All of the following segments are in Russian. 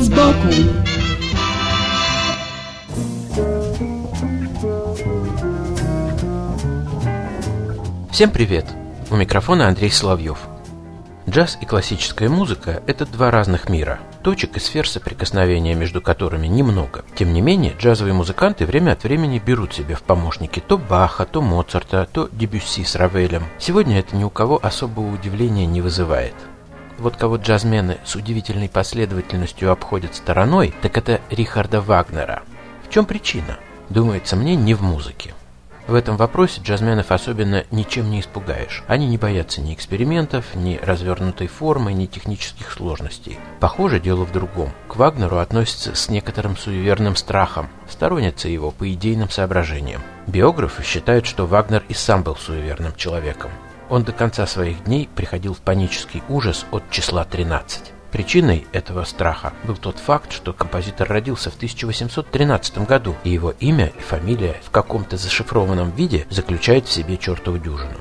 Вид сбоку Всем привет! У микрофона Андрей Соловьев. Джаз и классическая музыка – это два разных мира, точек и сфер соприкосновения между которыми немного. Тем не менее, джазовые музыканты время от времени берут себе в помощники то Баха, то Моцарта, то Дебюсси с Равелем. Сегодня это ни у кого особого удивления не вызывает. Вот кого джазмены с удивительной последовательностью обходят стороной, так это Рихарда Вагнера. В чем причина? Думается мне, не в музыке. В этом вопросе джазменов особенно ничем не испугаешь. Они не боятся ни экспериментов, ни развернутой формы, ни технических сложностей. Похоже, дело в другом. К Вагнеру относятся с некоторым суеверным страхом, сторонятся его по идейным соображениям. Биографы считают, что Вагнер и сам был суеверным человеком. Он до конца своих дней приходил в панический ужас от числа 13. Причиной этого страха был тот факт, что композитор родился в 1813 году, и его имя и фамилия в каком-то зашифрованном виде заключают в себе чертову дюжину.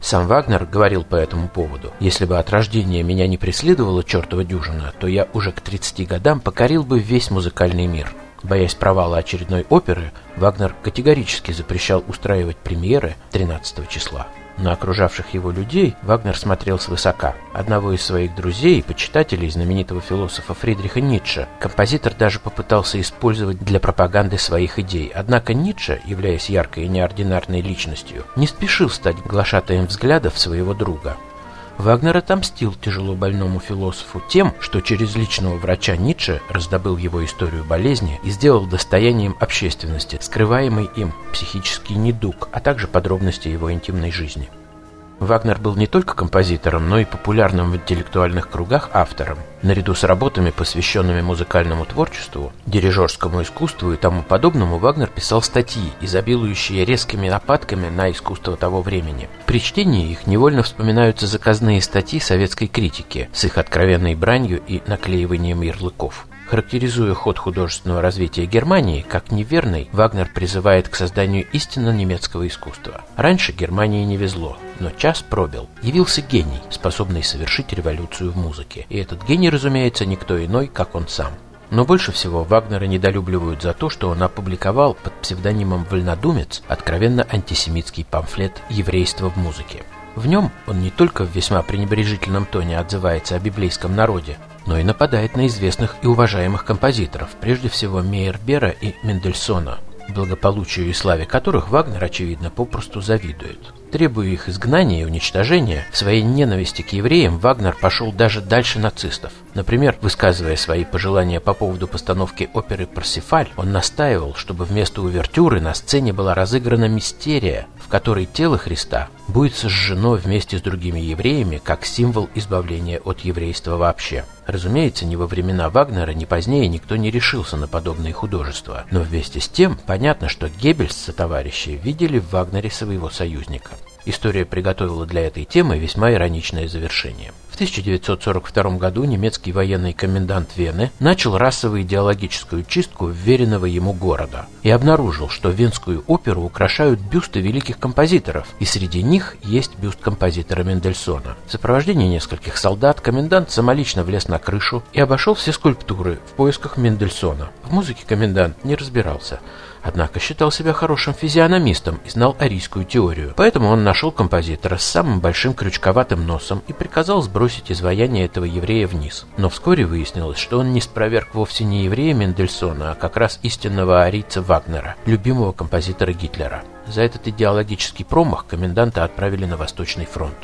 Сам Вагнер говорил по этому поводу. «Если бы от рождения меня не преследовала чертова дюжина, то я уже к 30 годам покорил бы весь музыкальный мир». Боясь провала очередной оперы, Вагнер категорически запрещал устраивать премьеры 13 числа. На окружавших его людей Вагнер смотрел свысока. Одного из своих друзей и почитателей знаменитого философа Фридриха Ницше композитор даже попытался использовать для пропаганды своих идей. Однако Ницше, являясь яркой и неординарной личностью, не спешил стать глашатаем взглядов своего друга. Вагнер отомстил тяжело больному философу тем, что через личного врача Ницше раздобыл его историю болезни и сделал достоянием общественности, скрываемый им психический недуг, а также подробности его интимной жизни. Вагнер был не только композитором, но и популярным в интеллектуальных кругах автором. Наряду с работами, посвященными музыкальному творчеству, дирижерскому искусству и тому подобному, Вагнер писал статьи, изобилующие резкими нападками на искусство того времени. При чтении их невольно вспоминаются заказные статьи советской критики с их откровенной бранью и наклеиванием ярлыков. Характеризуя ход художественного развития Германии как неверный, Вагнер призывает к созданию истинно немецкого искусства. Раньше Германии не везло, но час пробил. Явился гений, способный совершить революцию в музыке. И этот гений, разумеется, никто иной, как он сам. Но больше всего Вагнера недолюбливают за то, что он опубликовал под псевдонимом «Вольнодумец» откровенно антисемитский памфлет «Еврейство в музыке». В нем он не только в весьма пренебрежительном тоне отзывается о библейском народе, но и нападает на известных и уважаемых композиторов, прежде всего Мейербера и Мендельсона, благополучию и славе которых Вагнер, очевидно, попросту завидует. Требуя их изгнания и уничтожения, в своей ненависти к евреям Вагнер пошел даже дальше нацистов. Например, высказывая свои пожелания по поводу постановки оперы «Парсифаль», он настаивал, чтобы вместо увертюры на сцене была разыграна мистерия, которой тело Христа будет сожжено вместе с другими евреями как символ избавления от еврейства вообще. Разумеется, ни во времена Вагнера, ни позднее никто не решился на подобные художества. Но вместе с тем, понятно, что Геббельс со товарищи видели в Вагнере своего союзника. История приготовила для этой темы весьма ироничное завершение. В 1942 году немецкий военный комендант Вены начал расово-идеологическую чистку вверенного ему города и обнаружил, что Венскую оперу украшают бюсты великих композиторов, и среди них есть бюст композитора Мендельсона. В сопровождении нескольких солдат комендант самолично влез на крышу и обошел все скульптуры в поисках Мендельсона. В музыке комендант не разбирался, Однако считал себя хорошим физиономистом и знал арийскую теорию. Поэтому он нашел композитора с самым большим крючковатым носом и приказал сбросить изваяние этого еврея вниз. Но вскоре выяснилось, что он не спроверг вовсе не еврея Мендельсона, а как раз истинного арийца Вагнера, любимого композитора Гитлера. За этот идеологический промах коменданта отправили на Восточный фронт.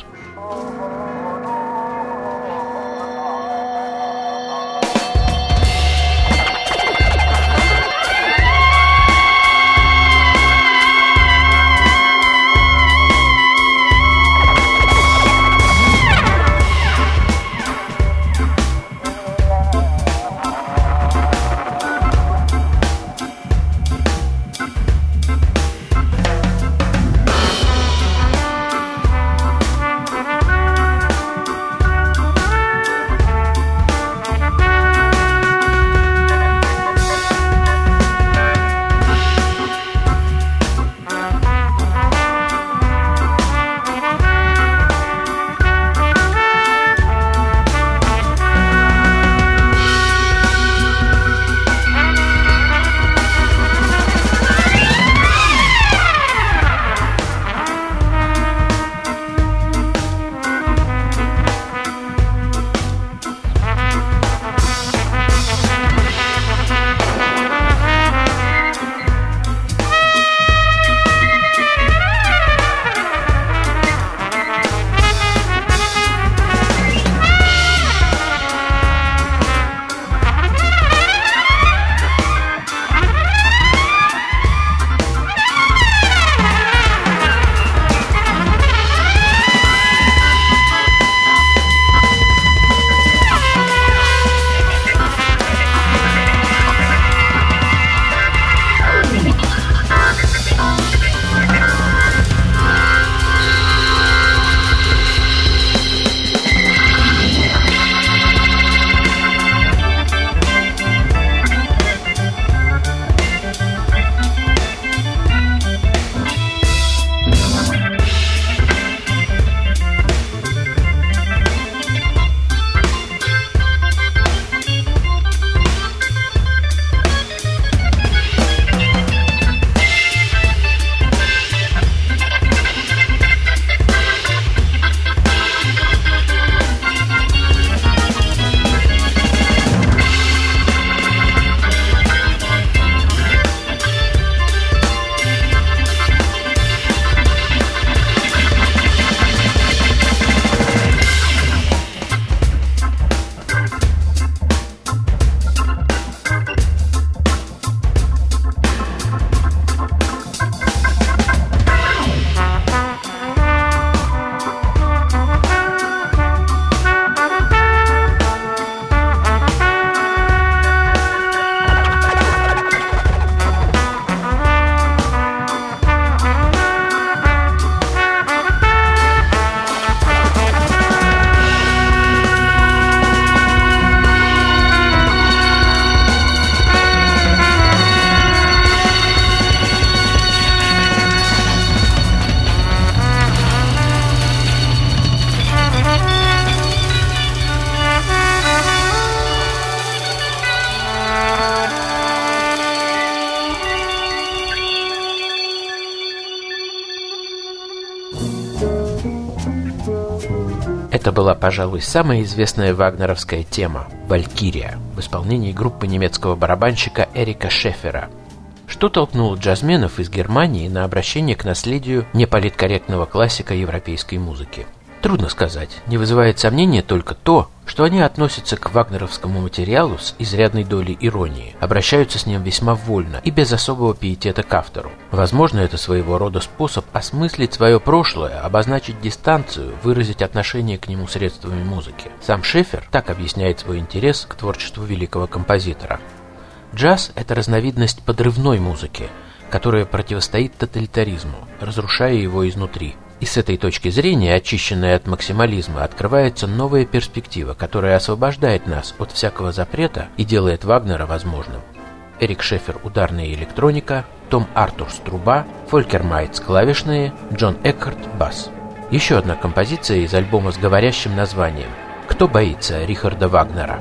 Это была, пожалуй, самая известная вагнеровская тема «Валькирия» в исполнении группы немецкого барабанщика Эрика Шефера. Что толкнуло джазменов из Германии на обращение к наследию неполиткорректного классика европейской музыки? Трудно сказать. Не вызывает сомнения только то, что они относятся к вагнеровскому материалу с изрядной долей иронии, обращаются с ним весьма вольно и без особого пиетета к автору. Возможно, это своего рода способ осмыслить свое прошлое, обозначить дистанцию, выразить отношение к нему средствами музыки. Сам Шефер так объясняет свой интерес к творчеству великого композитора. Джаз – это разновидность подрывной музыки, которая противостоит тоталитаризму, разрушая его изнутри – и с этой точки зрения, очищенная от максимализма, открывается новая перспектива, которая освобождает нас от всякого запрета и делает Вагнера возможным. Эрик Шефер – ударная электроника, Том Артурс – труба, Фолькер Майтс – клавишные, Джон Экхарт – бас. Еще одна композиция из альбома с говорящим названием «Кто боится Рихарда Вагнера?»